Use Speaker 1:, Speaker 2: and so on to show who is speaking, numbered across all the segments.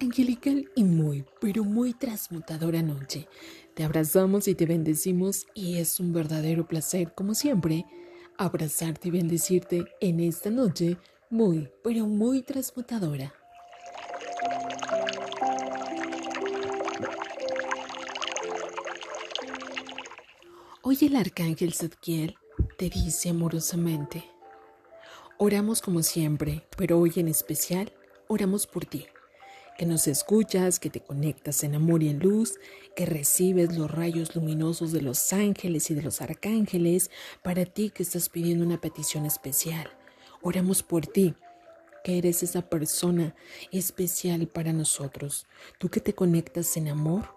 Speaker 1: Angelical y muy, pero muy transmutadora noche. Te abrazamos y te bendecimos y es un verdadero placer, como siempre, abrazarte y bendecirte en esta noche muy, pero muy transmutadora. Hoy el arcángel Zadkiel te dice amorosamente, oramos como siempre, pero hoy en especial oramos por ti que nos escuchas, que te conectas en amor y en luz, que recibes los rayos luminosos de los ángeles y de los arcángeles, para ti que estás pidiendo una petición especial. Oramos por ti, que eres esa persona especial para nosotros. Tú que te conectas en amor,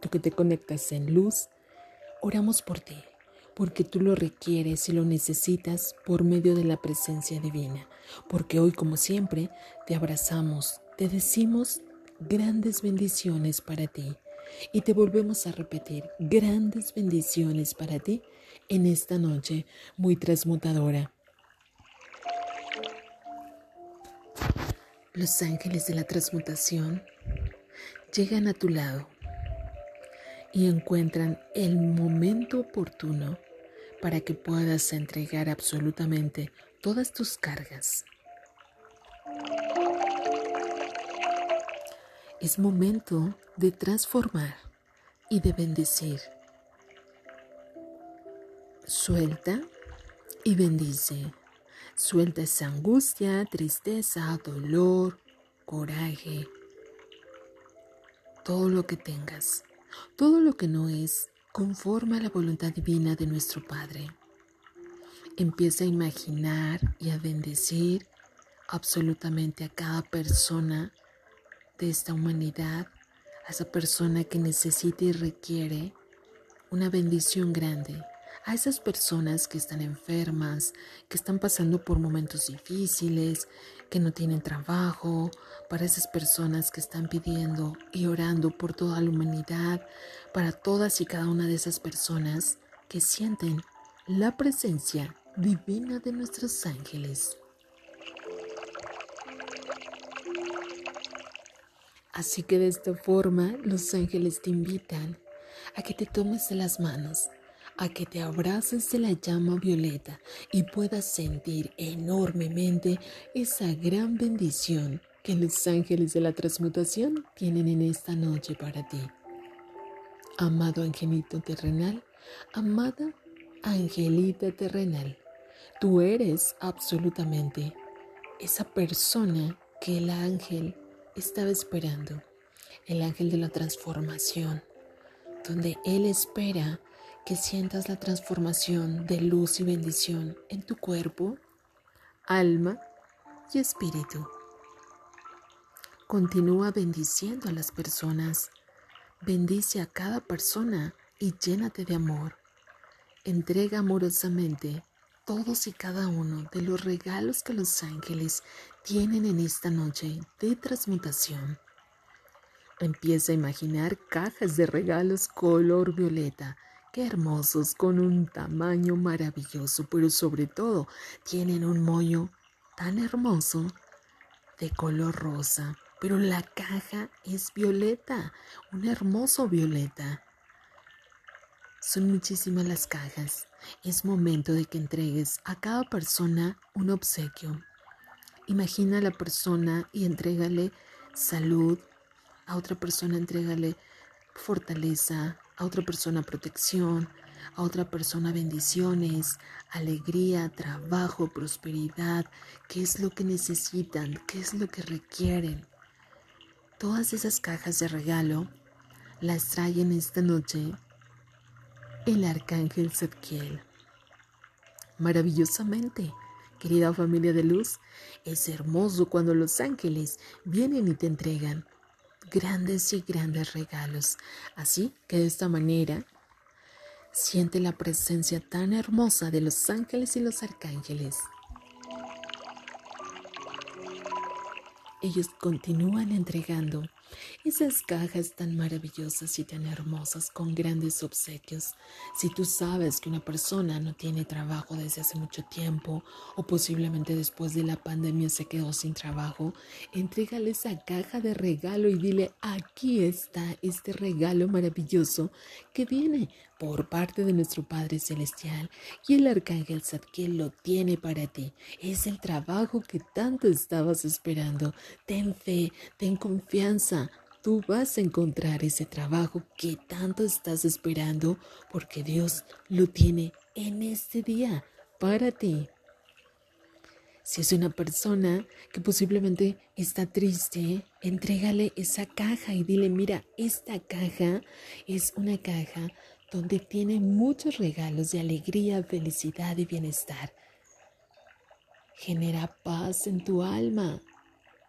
Speaker 1: tú que te conectas en luz, oramos por ti porque tú lo requieres y lo necesitas por medio de la presencia divina, porque hoy como siempre te abrazamos, te decimos grandes bendiciones para ti y te volvemos a repetir grandes bendiciones para ti en esta noche muy transmutadora. Los ángeles de la transmutación llegan a tu lado y encuentran el momento oportuno para que puedas entregar absolutamente todas tus cargas Es momento de transformar y de bendecir. Suelta y bendice. Suelta esa angustia, tristeza, dolor, coraje, todo lo que tengas, todo lo que no es conforme a la voluntad divina de nuestro Padre. Empieza a imaginar y a bendecir absolutamente a cada persona de esta humanidad, a esa persona que necesita y requiere una bendición grande, a esas personas que están enfermas, que están pasando por momentos difíciles, que no tienen trabajo, para esas personas que están pidiendo y orando por toda la humanidad, para todas y cada una de esas personas que sienten la presencia divina de nuestros ángeles. Así que de esta forma los ángeles te invitan a que te tomes de las manos, a que te abraces de la llama violeta y puedas sentir enormemente esa gran bendición que los ángeles de la transmutación tienen en esta noche para ti. Amado angelito terrenal, amada angelita terrenal, tú eres absolutamente esa persona que el ángel estaba esperando, el ángel de la transformación, donde Él espera que sientas la transformación de luz y bendición en tu cuerpo, alma y espíritu. Continúa bendiciendo a las personas, bendice a cada persona y llénate de amor. Entrega amorosamente todos y cada uno de los regalos que los ángeles tienen en esta noche de transmutación. Empieza a imaginar cajas de regalos color violeta, qué hermosos, con un tamaño maravilloso, pero sobre todo tienen un moño tan hermoso de color rosa, pero la caja es violeta, un hermoso violeta. Son muchísimas las cajas. Es momento de que entregues a cada persona un obsequio. Imagina a la persona y entrégale salud, a otra persona entrégale fortaleza, a otra persona protección, a otra persona bendiciones, alegría, trabajo, prosperidad, qué es lo que necesitan, qué es lo que requieren. Todas esas cajas de regalo las traen esta noche el arcángel Zadkiel. Maravillosamente, querida familia de luz, es hermoso cuando los ángeles vienen y te entregan grandes y grandes regalos. Así que de esta manera siente la presencia tan hermosa de los ángeles y los arcángeles. Ellos continúan entregando Esas cajas tan maravillosas y tan hermosas con grandes obsequios. Si tú sabes que una persona no tiene trabajo desde hace mucho tiempo o posiblemente después de la pandemia se quedó sin trabajo, entrégale esa caja de regalo y dile, aquí está este regalo maravilloso que viene por parte de nuestro Padre Celestial y el Arcángel Zadkiel lo tiene para ti. Es el trabajo que tanto estabas esperando. Ten fe, ten confianza. Tú vas a encontrar ese trabajo que tanto estás esperando porque Dios lo tiene en este día para ti. Si es una persona que posiblemente está triste, entrégale esa caja y dile, mira, esta caja es una caja donde tiene muchos regalos de alegría, felicidad y bienestar. Genera paz en tu alma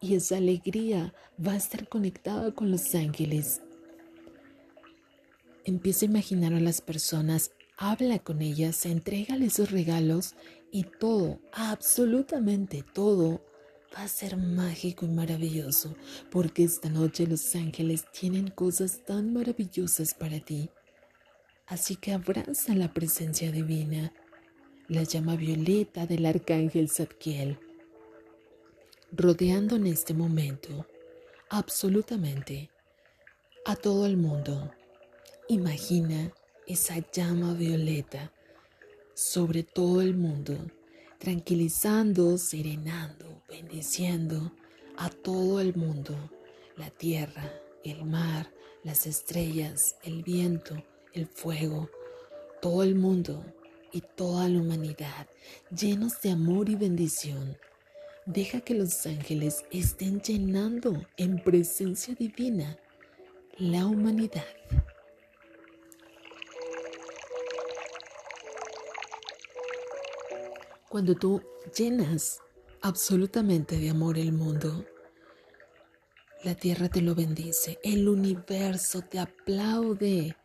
Speaker 1: y esa alegría va a estar conectada con los ángeles. Empieza a imaginar a las personas, habla con ellas, entrégale esos regalos y todo, absolutamente todo, va a ser mágico y maravilloso, porque esta noche los ángeles tienen cosas tan maravillosas para ti. Así que abraza la presencia divina, la llama violeta del arcángel Zadkiel, rodeando en este momento absolutamente a todo el mundo. Imagina esa llama violeta sobre todo el mundo, tranquilizando, serenando, bendiciendo a todo el mundo, la tierra, el mar, las estrellas, el viento, el fuego, todo el mundo y toda la humanidad, llenos de amor y bendición. Deja que los ángeles estén llenando en presencia divina la humanidad. Cuando tú llenas absolutamente de amor el mundo, la tierra te lo bendice, el universo te aplaude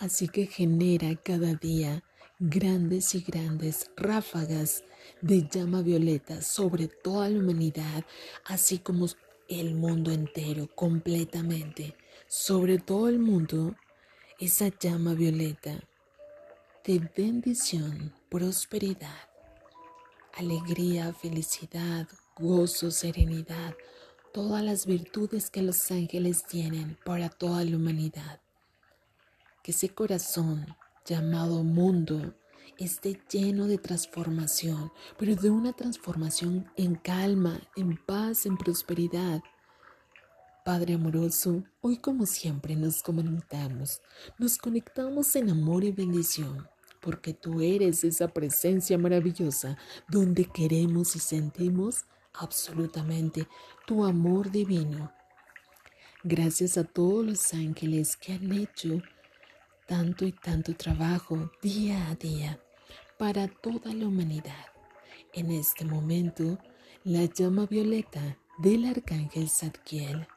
Speaker 1: Así que genera cada día grandes y grandes ráfagas de llama violeta sobre toda la humanidad, así como el mundo entero completamente, sobre todo el mundo, esa llama violeta de bendición, prosperidad, alegría, felicidad, gozo, serenidad, todas las virtudes que los ángeles tienen para toda la humanidad que ese corazón llamado mundo esté lleno de transformación, pero de una transformación en calma, en paz, en prosperidad. Padre amoroso, hoy como siempre nos comunicamos, nos conectamos en amor y bendición, porque tú eres esa presencia maravillosa donde queremos y sentimos absolutamente tu amor divino. Gracias a todos los ángeles que han hecho tanto y tanto trabajo día a día para toda la humanidad. En este momento, la llama violeta del arcángel Zadkiel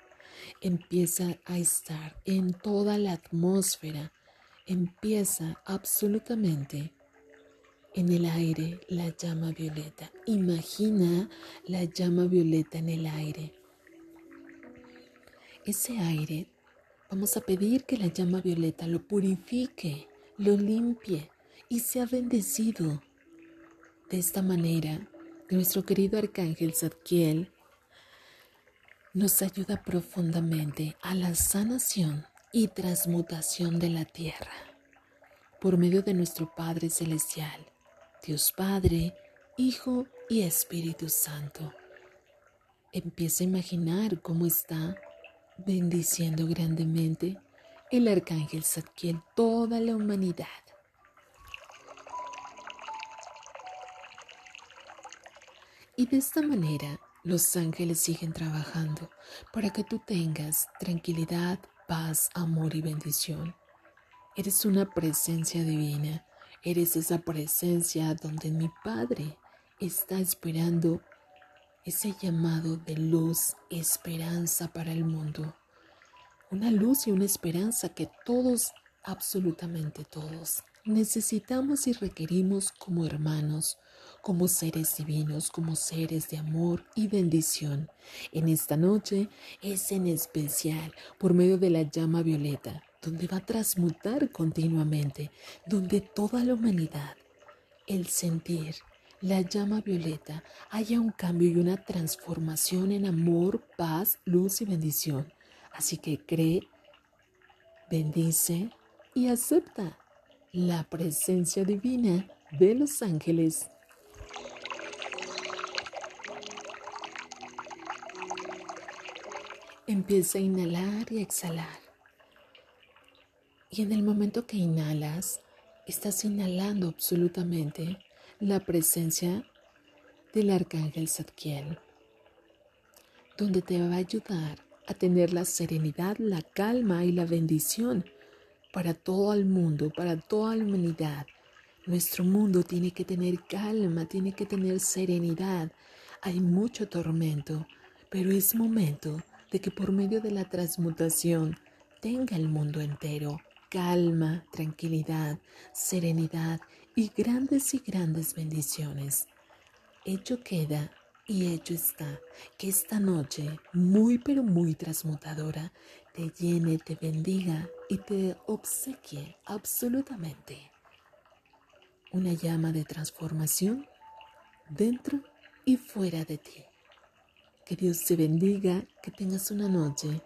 Speaker 1: empieza a estar en toda la atmósfera, empieza absolutamente en el aire la llama violeta. Imagina la llama violeta en el aire. Ese aire Vamos a pedir que la llama violeta lo purifique, lo limpie y sea bendecido. De esta manera, nuestro querido arcángel Zadkiel nos ayuda profundamente a la sanación y transmutación de la tierra por medio de nuestro Padre Celestial, Dios Padre, Hijo y Espíritu Santo. Empieza a imaginar cómo está bendiciendo grandemente el arcángel Zadkiel toda la humanidad. Y de esta manera los ángeles siguen trabajando para que tú tengas tranquilidad, paz, amor y bendición. Eres una presencia divina, eres esa presencia donde mi Padre está esperando ese llamado de luz, esperanza para el mundo. Una luz y una esperanza que todos, absolutamente todos, necesitamos y requerimos como hermanos, como seres divinos, como seres de amor y bendición. En esta noche es en especial por medio de la llama violeta, donde va a transmutar continuamente, donde toda la humanidad, el sentir, la llama violeta, haya un cambio y una transformación en amor, paz, luz y bendición. Así que cree, bendice y acepta la presencia divina de los ángeles. Empieza a inhalar y exhalar. Y en el momento que inhalas, estás inhalando absolutamente la presencia del arcángel Zadkiel, donde te va a ayudar a tener la serenidad, la calma y la bendición para todo el mundo, para toda la humanidad. Nuestro mundo tiene que tener calma, tiene que tener serenidad. Hay mucho tormento, pero es momento de que por medio de la transmutación tenga el mundo entero calma, tranquilidad, serenidad y grandes y grandes bendiciones. Hecho queda y hecho está que esta noche, muy pero muy transmutadora, te llene, te bendiga y te obsequie absolutamente una llama de transformación dentro y fuera de ti. Que Dios te bendiga, que tengas una noche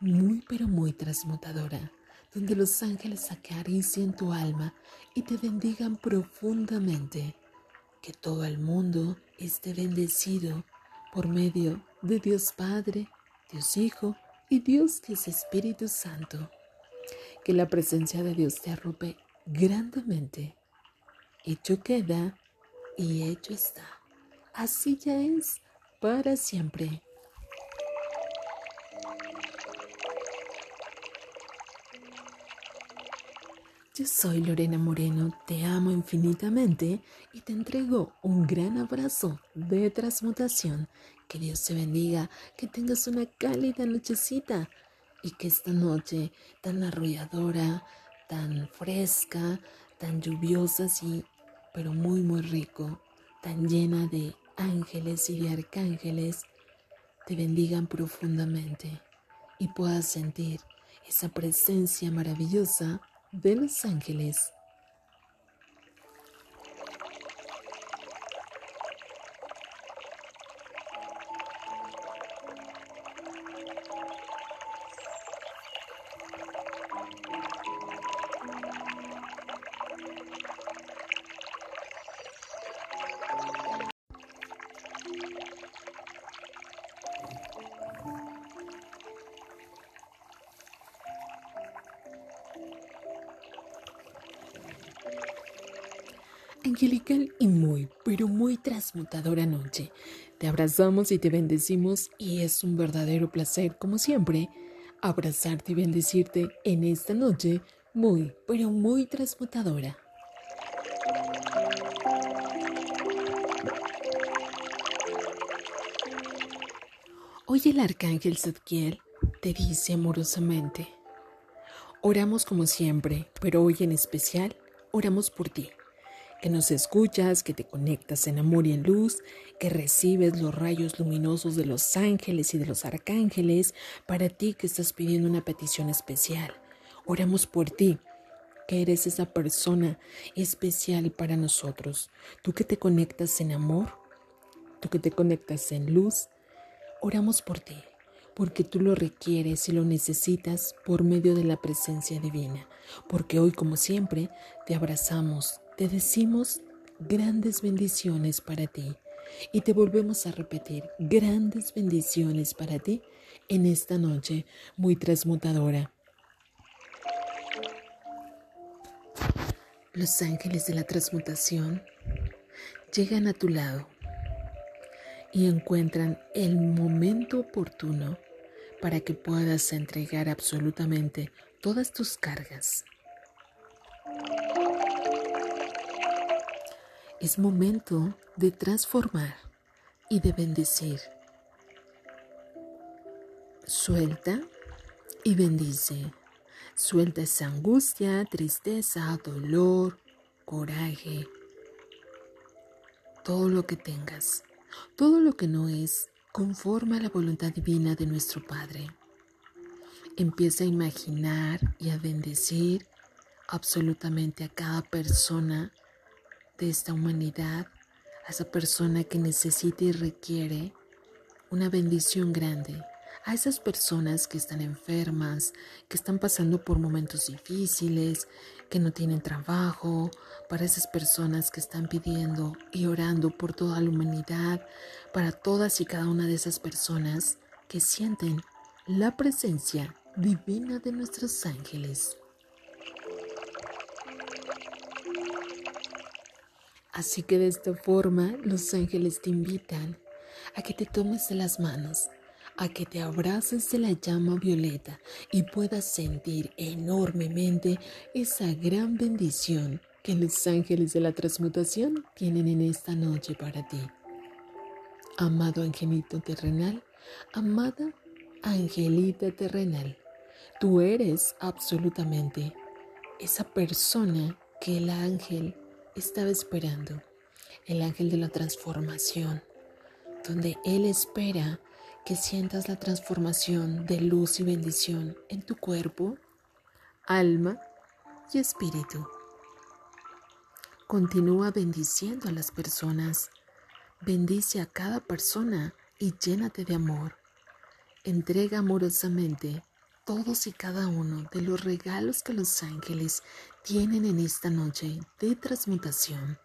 Speaker 1: muy pero muy transmutadora, donde los ángeles acaricien tu alma y te bendigan profundamente. Que todo el mundo esté bendecido por medio de Dios Padre, Dios Hijo y Dios que es Espíritu Santo. Que la presencia de Dios te arrope grandemente. Hecho queda y hecho está. Así ya es para siempre. Yo soy Lorena Moreno, te amo infinitamente y te entrego un gran abrazo de transmutación. Que Dios te bendiga, que tengas una cálida nochecita y que esta noche tan arrolladora, tan fresca, tan lluviosa, sí, pero muy, muy rico, tan llena de ángeles y de arcángeles, te bendigan profundamente y puedas sentir esa presencia maravillosa de los ángeles. Pero muy transmutadora noche. Te abrazamos y te bendecimos y es un verdadero placer, como siempre, abrazarte y bendecirte en esta noche muy, pero muy transmutadora. Hoy el arcángel Zadkiel te dice amorosamente, oramos como siempre, pero hoy en especial oramos por ti que nos escuchas, que te conectas en amor y en luz, que recibes los rayos luminosos de los ángeles y de los arcángeles, para ti que estás pidiendo una petición especial. Oramos por ti, que eres esa persona especial para nosotros. Tú que te conectas en amor, tú que te conectas en luz, oramos por ti porque tú lo requieres y lo necesitas por medio de la presencia divina, porque hoy como siempre te abrazamos, te decimos grandes bendiciones para ti y te volvemos a repetir grandes bendiciones para ti en esta noche muy transmutadora. Los ángeles de la transmutación llegan a tu lado y encuentran el momento oportuno para que puedas entregar absolutamente todas tus cargas Es momento de transformar y de bendecir. Suelta y bendice. Suelta esa angustia, tristeza, dolor, coraje. todo lo que tengas, todo lo que no es conforme la voluntad divina de nuestro Padre. Empieza a imaginar y a bendecir absolutamente a cada persona de esta humanidad, a esa persona que necesita y requiere una bendición grande, a esas personas que están enfermas, que están pasando por momentos difíciles, que no tienen trabajo, para esas personas que están pidiendo y orando por toda la humanidad, para todas y cada una de esas personas que sienten la presencia divina de nuestros ángeles. Así que de esta forma los ángeles te invitan a que te tomes de las manos, a que te abraces de la llama violeta y puedas sentir enormemente esa gran bendición que los ángeles de la transmutación tienen en esta noche para ti. Amado angelito terrenal, amada angelita terrenal, tú eres absolutamente esa persona que el ángel estaba esperando, el ángel de la transformación, donde él espera que sientas la transformación de luz y bendición en tu cuerpo, alma y espíritu. Continúa bendiciendo a las personas. Bendice a cada persona y llénate de amor. Entrega amorosamente todos y cada uno de los regalos que los ángeles tienen en esta noche de transmutación.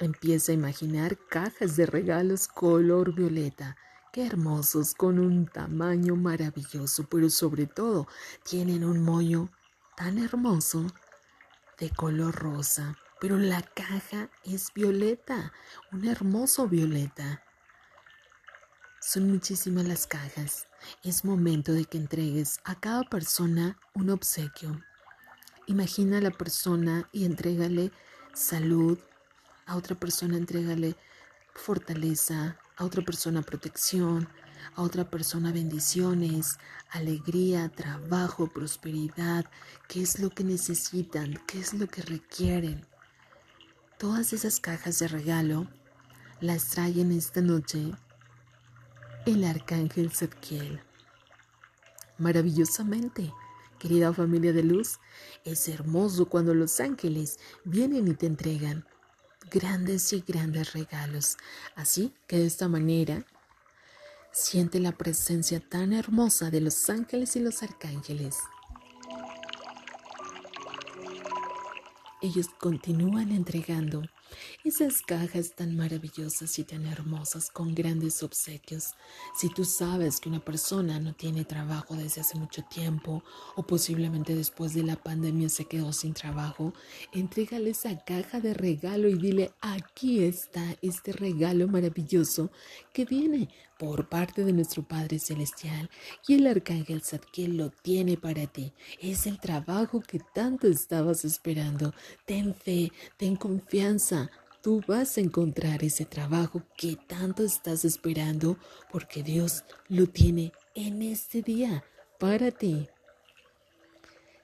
Speaker 1: Empieza a imaginar cajas de regalos color violeta Qué hermosos, con un tamaño maravilloso, pero sobre todo tienen un moño tan hermoso de color rosa. Pero la caja es violeta, un hermoso violeta. Son muchísimas las cajas. Es momento de que entregues a cada persona un obsequio. Imagina a la persona y entrégale salud. A otra persona entrégale fortaleza, a otra persona protección, a otra persona bendiciones, alegría, trabajo, prosperidad, qué es lo que necesitan, qué es lo que requieren. Todas esas cajas de regalo las trae en esta noche el arcángel Zadkiel. Maravillosamente, querida familia de luz, es hermoso cuando los ángeles vienen y te entregan grandes y grandes regalos. Así que de esta manera siente la presencia tan hermosa de los ángeles y los arcángeles. Ellos continúan entregando esas cajas tan maravillosas y tan hermosas con grandes obsequios. Si tú sabes que una persona no tiene trabajo desde hace mucho tiempo o posiblemente después de la pandemia se quedó sin trabajo, entrégale esa caja de regalo y dile, aquí está este regalo maravilloso que viene por parte de nuestro Padre Celestial y el Arcángel Zadkiel lo tiene para ti. Es el trabajo que tanto estabas esperando. Ten fe, ten confianza. Tú vas a encontrar ese trabajo que tanto estás esperando porque Dios lo tiene en este día para ti.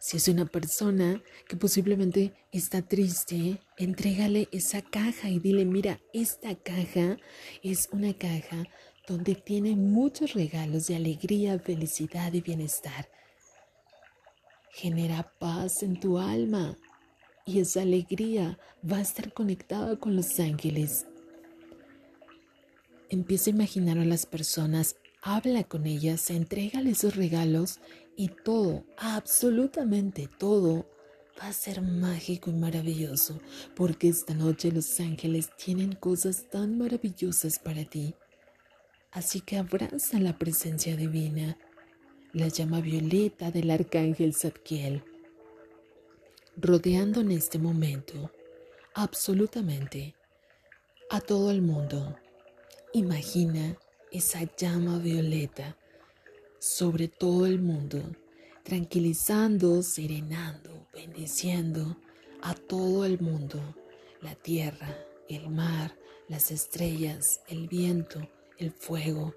Speaker 1: Si es una persona que posiblemente está triste, entrégale esa caja y dile, mira, esta caja es una caja donde tiene muchos regalos de alegría, felicidad y bienestar. Genera paz en tu alma y esa alegría va a estar conectada con los ángeles. Empieza a imaginar a las personas, habla con ellas, entrégale esos regalos y todo, absolutamente todo, va a ser mágico y maravilloso, porque esta noche los ángeles tienen cosas tan maravillosas para ti. Así que abraza la presencia divina, la llama violeta del arcángel Zadkiel, rodeando en este momento absolutamente a todo el mundo. Imagina esa llama violeta sobre todo el mundo, tranquilizando, serenando, bendiciendo a todo el mundo, la tierra, el mar, las estrellas, el viento, el fuego,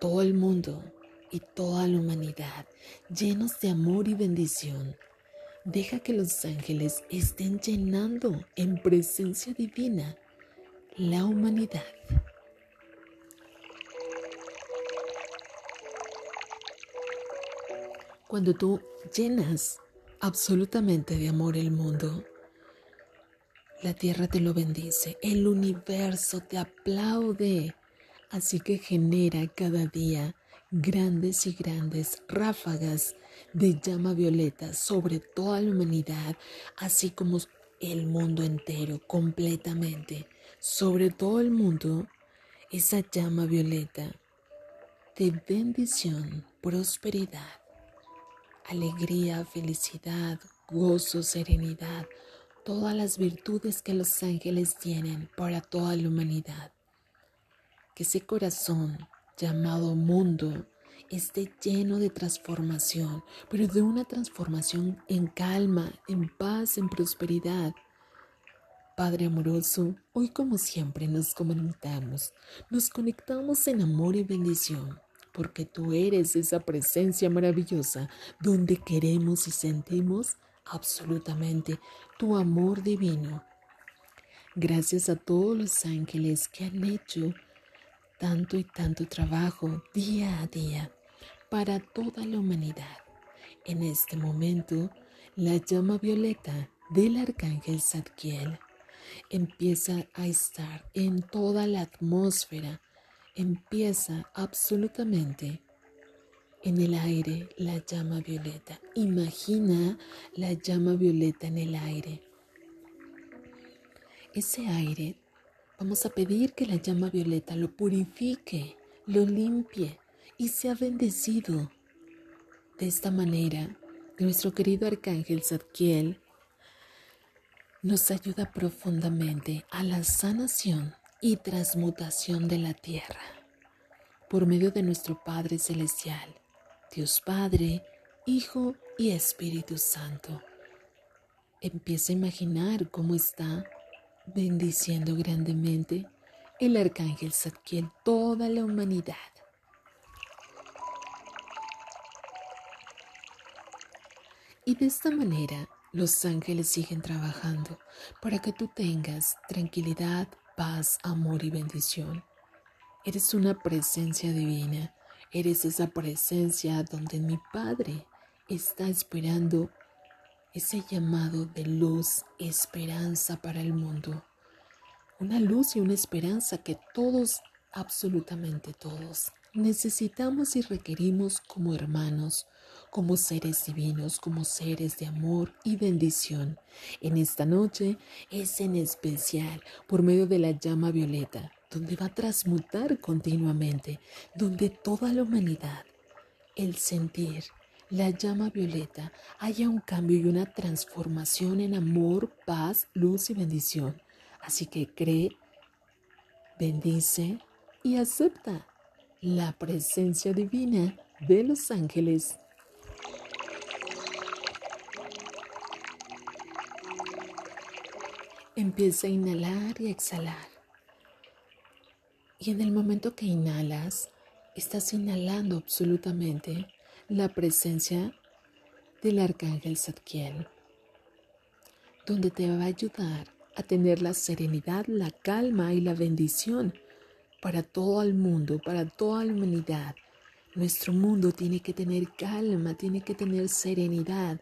Speaker 1: todo el mundo y toda la humanidad llenos de amor y bendición. Deja que los ángeles estén llenando en presencia divina la humanidad. Cuando tú llenas absolutamente de amor el mundo, la tierra te lo bendice, el universo te aplaude, así que genera cada día grandes y grandes ráfagas de llama violeta sobre toda la humanidad, así como el mundo entero completamente, sobre todo el mundo, esa llama violeta de bendición, prosperidad, alegría, felicidad, gozo, serenidad, todas las virtudes que los ángeles tienen para toda la humanidad. Que ese corazón llamado mundo esté lleno de transformación, pero de una transformación en calma, en paz, en prosperidad. Padre amoroso, hoy como siempre nos conectamos, nos conectamos en amor y bendición, porque tú eres esa presencia maravillosa donde queremos y sentimos absolutamente tu amor divino. Gracias a todos los ángeles que han hecho tanto y tanto trabajo día a día para toda la humanidad. En este momento, la llama violeta del arcángel Zadkiel empieza a estar en toda la atmósfera, empieza absolutamente en el aire la llama violeta. Imagina la llama violeta en el aire. Ese aire, vamos a pedir que la llama violeta lo purifique, lo limpie y sea bendecido. De esta manera, nuestro querido arcángel Zadkiel nos ayuda profundamente a la sanación y transmutación de la tierra por medio de nuestro Padre Celestial Dios Padre, Hijo y Espíritu Santo. Empieza a imaginar cómo está bendiciendo grandemente el arcángel Zadkiel toda la humanidad. Y de esta manera los ángeles siguen trabajando para que tú tengas tranquilidad, paz, amor y bendición. Eres una presencia divina Eres esa presencia donde mi Padre está esperando ese llamado de luz, esperanza para el mundo. Una luz y una esperanza que todos, absolutamente todos, necesitamos y requerimos como hermanos, como seres divinos, como seres de amor y bendición. En esta noche es en especial por medio de la llama violeta donde va a transmutar continuamente, donde toda la humanidad, el sentir, la llama violeta, haya un cambio y una transformación en amor, paz, luz y bendición. Así que cree, bendice y acepta la presencia divina de los ángeles. Empieza a inhalar y exhalar. Y en el momento que inhalas, estás inhalando absolutamente la presencia del arcángel Zadkiel, donde te va a ayudar a tener la serenidad, la calma y la bendición para todo el mundo, para toda la humanidad. Nuestro mundo tiene que tener calma, tiene que tener serenidad.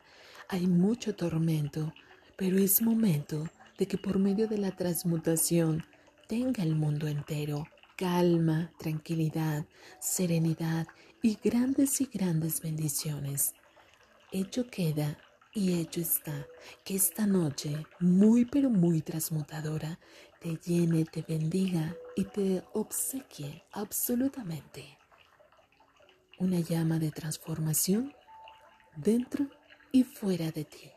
Speaker 1: Hay mucho tormento, pero es momento de que por medio de la transmutación tenga el mundo entero calma, tranquilidad, serenidad y grandes y grandes bendiciones. Hecho queda y hecho está que esta noche, muy pero muy transmutadora, te llene, te bendiga y te obsequie absolutamente una llama de transformación dentro y fuera de ti.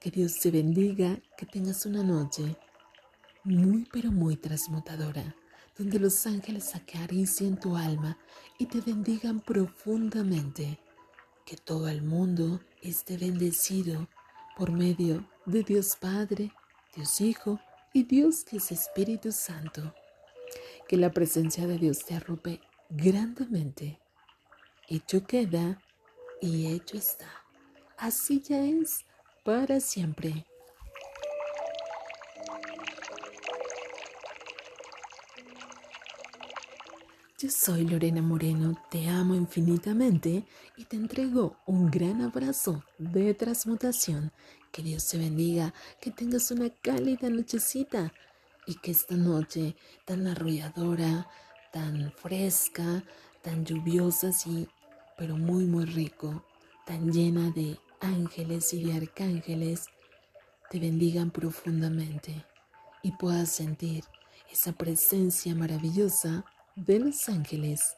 Speaker 1: Que Dios te bendiga, que tengas una noche muy pero muy transmutadora donde los ángeles acaricien tu alma y te bendigan profundamente. Que todo el mundo esté bendecido por medio de Dios Padre, Dios Hijo y Dios que es Espíritu Santo. Que la presencia de Dios te arrope grandemente. Hecho queda y hecho está. Así ya es para siempre. Soy Lorena Moreno, te amo infinitamente y te entrego un gran abrazo de transmutación. Que Dios te bendiga, que tengas una cálida nochecita y que esta noche tan arrolladora, tan fresca, tan lluviosa, sí, pero muy, muy rico, tan llena de ángeles y de arcángeles, te bendigan profundamente y puedas sentir esa presencia maravillosa de los ángeles.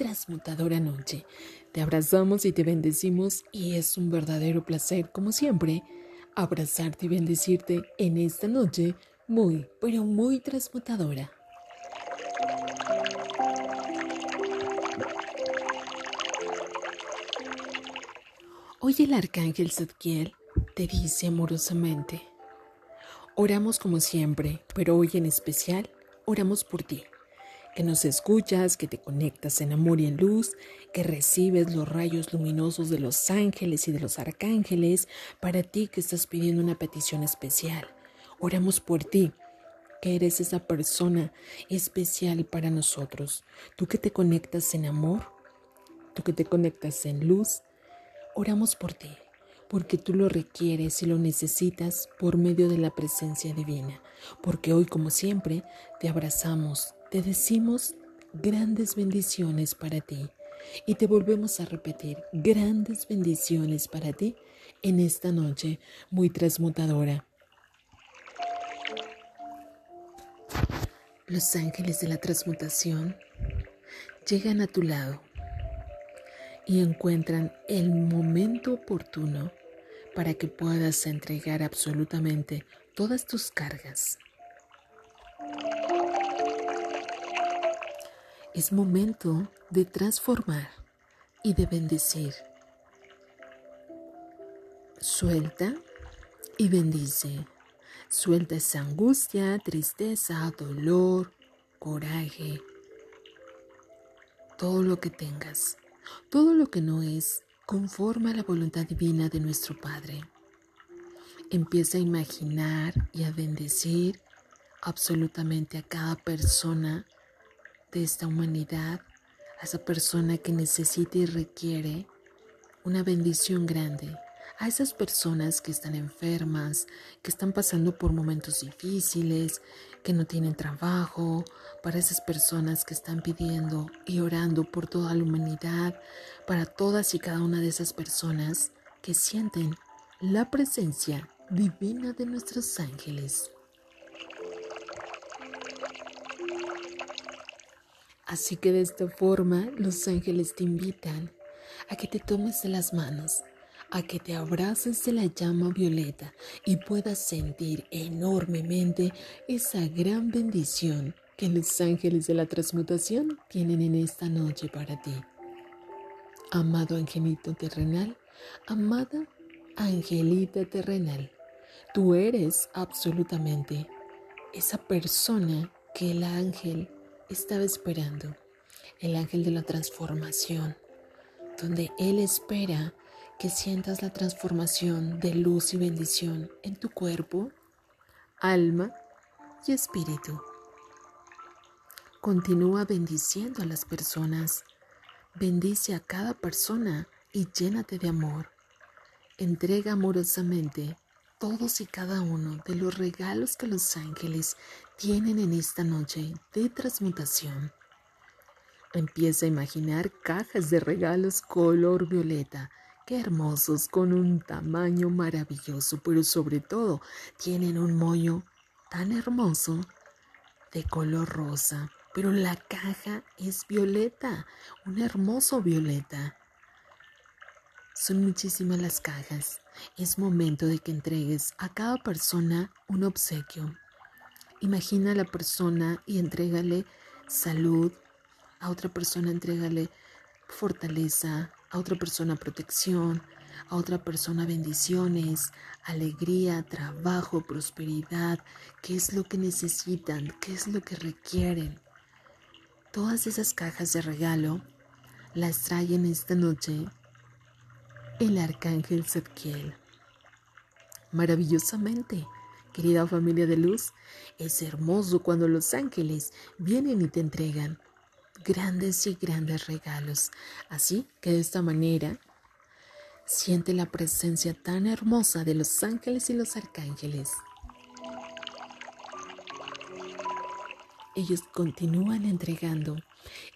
Speaker 1: Transmutadora noche. Te abrazamos y te bendecimos y es un verdadero placer, como siempre, abrazarte y bendecirte en esta noche muy, pero muy transmutadora. Hoy el arcángel Zadkiel te dice amorosamente, oramos como siempre, pero hoy en especial oramos por ti que nos escuchas, que te conectas en amor y en luz, que recibes los rayos luminosos de los ángeles y de los arcángeles, para ti que estás pidiendo una petición especial. Oramos por ti, que eres esa persona especial para nosotros. Tú que te conectas en amor, tú que te conectas en luz, oramos por ti porque tú lo requieres y lo necesitas por medio de la presencia divina, porque hoy como siempre te abrazamos, te decimos grandes bendiciones para ti y te volvemos a repetir grandes bendiciones para ti en esta noche muy transmutadora. Los ángeles de la transmutación llegan a tu lado y encuentran el momento oportuno para que puedas entregar absolutamente todas tus cargas Es momento de transformar y de bendecir. Suelta y bendice. Suelta esa angustia, tristeza, dolor, coraje, todo lo que tengas, todo lo que no es conforme a la voluntad divina de nuestro Padre. Empieza a imaginar y a bendecir absolutamente a cada persona de esta humanidad, a esa persona que necesita y requiere una bendición grande, a esas personas que están enfermas, que están pasando por momentos difíciles, que no tienen trabajo, para esas personas que están pidiendo y orando por toda la humanidad, para todas y cada una de esas personas que sienten la presencia divina de nuestros ángeles. Así que de esta forma los ángeles te invitan a que te tomes de las manos, a que te abraces de la llama violeta y puedas sentir enormemente esa gran bendición que los ángeles de la transmutación tienen en esta noche para ti. Amado angelito terrenal, amada angelita terrenal, tú eres absolutamente esa persona que el ángel estaba esperando, el ángel de la transformación, donde Él espera que sientas la transformación de luz y bendición en tu cuerpo, alma y espíritu. Continúa bendiciendo a las personas. Bendice a cada persona y llénate de amor. Entrega amorosamente todos y cada uno de los regalos que los ángeles tienen en esta noche de transmutación. Empieza a imaginar cajas de regalos color violeta, qué hermosos, con un tamaño maravilloso, pero sobre todo tienen un moño tan hermoso de color rosa, pero la caja es violeta, un hermoso violeta. Son muchísimas las cajas. Es momento de que entregues a cada persona un obsequio Imagina a la persona y entrégale salud, a otra persona entrégale fortaleza, a otra persona protección, a otra persona bendiciones, alegría, trabajo, prosperidad, qué es lo que necesitan, qué es lo que requieren. Todas esas cajas de regalo las trae en esta noche el arcángel Zadkiel. Maravillosamente, querida familia de luz, es hermoso cuando los ángeles vienen y te entregan grandes y grandes regalos. Así que de esta manera siente la presencia tan hermosa de los ángeles y los arcángeles. Ellos continúan entregando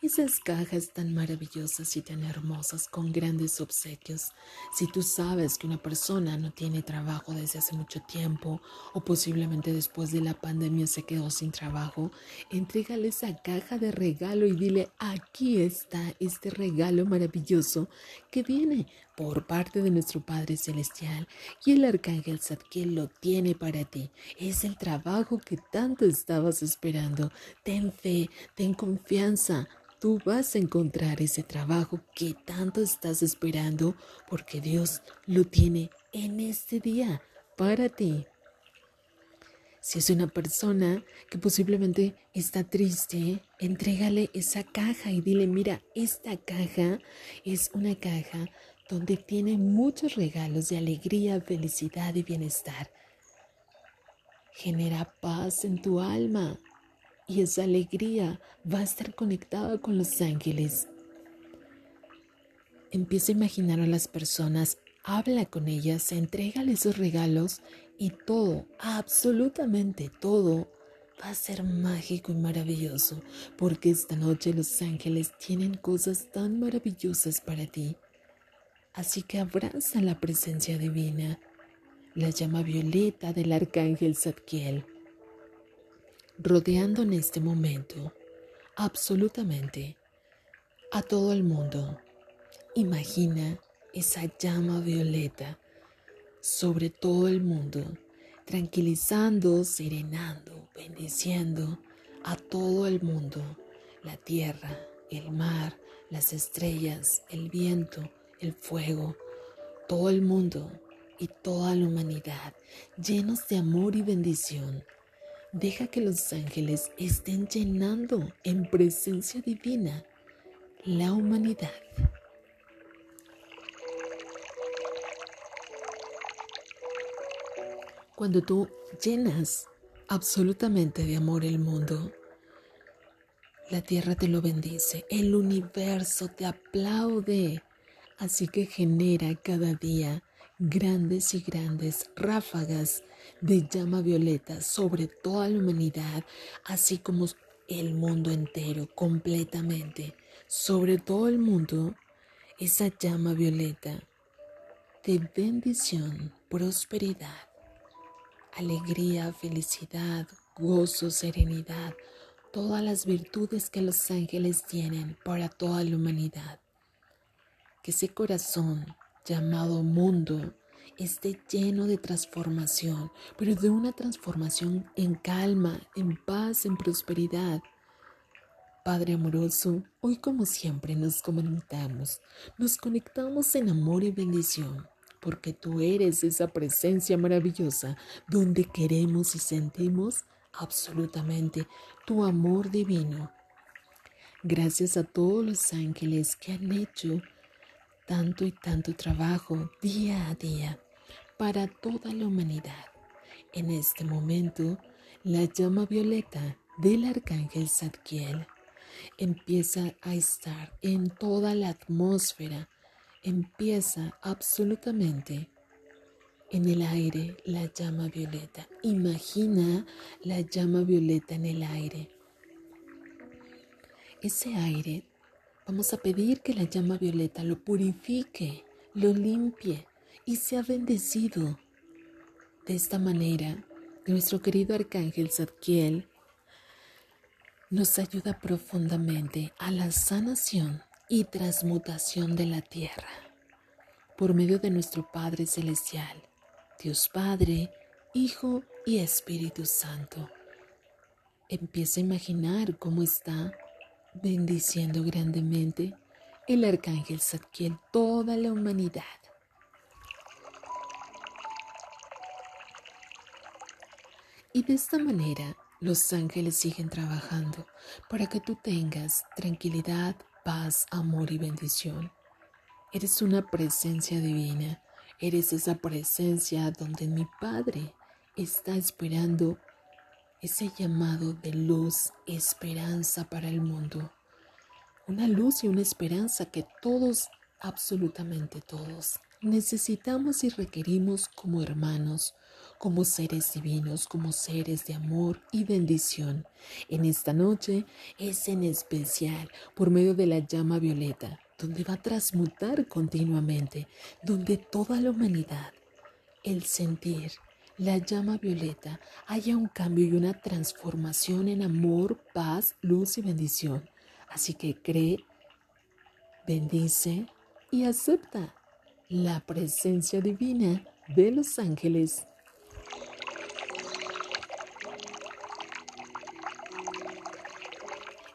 Speaker 1: esas cajas tan maravillosas y tan hermosas con grandes obsequios. Si tú sabes que una persona no tiene trabajo desde hace mucho tiempo o posiblemente después de la pandemia se quedó sin trabajo, entrégale esa caja de regalo y dile, aquí está este regalo maravilloso que viene por parte de nuestro Padre Celestial y el Arcángel Zadkiel lo tiene para ti. Es el trabajo que tanto estabas esperando. Ten fe, ten confianza. Tú vas a encontrar ese trabajo que tanto estás esperando porque Dios lo tiene en este día para ti. Si es una persona que posiblemente está triste, entrégale esa caja y dile, mira, esta caja es una caja donde tiene muchos regalos de alegría, felicidad y bienestar. Genera paz en tu alma y esa alegría va a estar conectada con los ángeles. Empieza a imaginar a las personas, habla con ellas, entrégale esos regalos y todo, absolutamente todo, va a ser mágico y maravilloso, porque esta noche los ángeles tienen cosas tan maravillosas para ti. Así que abraza la presencia divina, la llama violeta del arcángel Zadkiel, rodeando en este momento absolutamente a todo el mundo. Imagina esa llama violeta sobre todo el mundo, tranquilizando, serenando, bendiciendo a todo el mundo, la tierra, el mar, las estrellas, el viento, el fuego, todo el mundo y toda la humanidad, llenos de amor y bendición. Deja que los ángeles estén llenando en presencia divina la humanidad. Cuando tú llenas absolutamente de amor el mundo, la tierra te lo bendice, el universo te aplaude Así que genera cada día grandes y grandes ráfagas de llama violeta sobre toda la humanidad, así como el mundo entero completamente, sobre todo el mundo, esa llama violeta de bendición, prosperidad, alegría, felicidad, gozo, serenidad, todas las virtudes que los ángeles tienen para toda la humanidad que ese corazón llamado mundo esté lleno de transformación, pero de una transformación en calma, en paz, en prosperidad. Padre amoroso, hoy como siempre nos conectamos, nos conectamos en amor y bendición, porque tú eres esa presencia maravillosa donde queremos y sentimos absolutamente tu amor divino. Gracias a todos los ángeles que han hecho tanto y tanto trabajo día a día para toda la humanidad. En este momento, la llama violeta del arcángel Zadkiel empieza a estar en toda la atmósfera, empieza absolutamente en el aire la llama violeta. Imagina la llama violeta en el aire. Ese aire Vamos a pedir que la llama violeta lo purifique, lo limpie y sea bendecido. De esta manera, nuestro querido arcángel Zadkiel nos ayuda profundamente a la sanación y transmutación de la tierra por medio de nuestro Padre Celestial, Dios Padre, Hijo y Espíritu Santo. empieza a imaginar cómo está bendiciendo grandemente el arcángel Zadkiel toda la humanidad. Y de esta manera los ángeles siguen trabajando para que tú tengas tranquilidad, paz, amor y bendición. Eres una presencia divina, eres esa presencia donde mi Padre está esperando ese llamado de luz, esperanza para el mundo. Una luz y una esperanza que todos, absolutamente todos, necesitamos y requerimos como hermanos, como seres divinos, como seres de amor y bendición. En esta noche es en especial por medio de la llama violeta, donde va a transmutar continuamente, donde toda la humanidad, el sentir, la llama violeta haya un cambio y una transformación en amor, paz, luz y bendición. Así que cree, bendice y acepta la presencia divina de los ángeles.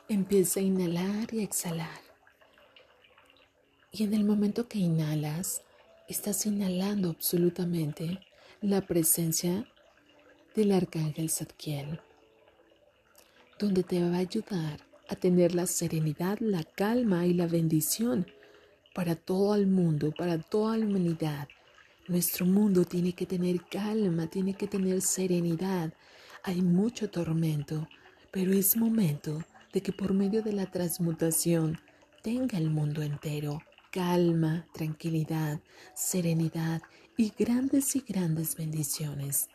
Speaker 1: Empieza a inhalar y exhalar. Y en el momento que inhalas, estás inhalando absolutamente la presencia del arcángel Zadkiel, donde te va a ayudar a tener la serenidad, la calma y la bendición para todo el mundo, para toda la humanidad. Nuestro mundo tiene que tener calma, tiene que tener serenidad. Hay mucho tormento, pero es momento de que por medio de la transmutación tenga el mundo entero calma, tranquilidad, serenidad y grandes y grandes bendiciones.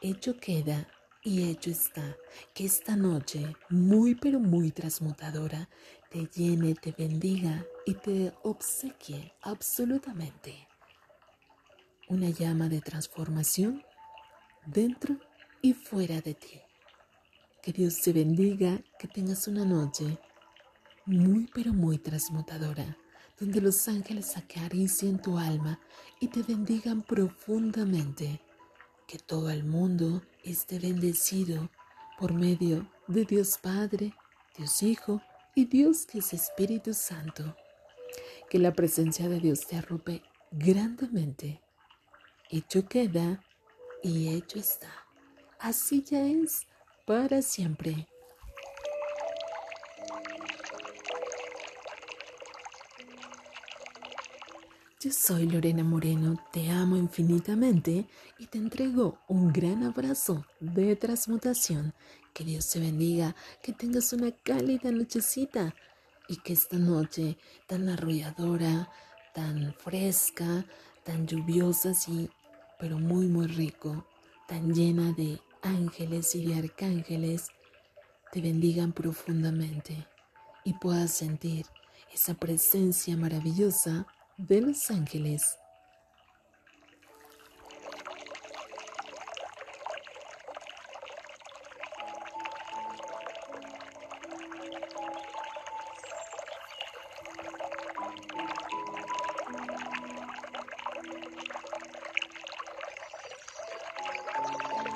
Speaker 1: Hecho queda y hecho está que esta noche, muy pero muy transmutadora, te llene, te bendiga y te obsequie absolutamente una llama de transformación dentro y fuera de ti. Que Dios te bendiga, que tengas una noche muy pero muy transmutadora donde los ángeles acaricien tu alma y te bendigan profundamente. Que todo el mundo esté bendecido por medio de Dios Padre, Dios Hijo y Dios que es Espíritu Santo. Que la presencia de Dios te arrope grandemente. Hecho queda y hecho está. Así ya es para siempre. Yo soy Lorena Moreno, te amo infinitamente y te entrego un gran abrazo de transmutación. Que Dios te bendiga, que tengas una cálida nochecita y que esta noche tan arrolladora, tan fresca, tan lluviosa, sí, pero muy, muy rico, tan llena de ángeles y de arcángeles, te bendigan profundamente y puedas sentir esa presencia maravillosa de los ángeles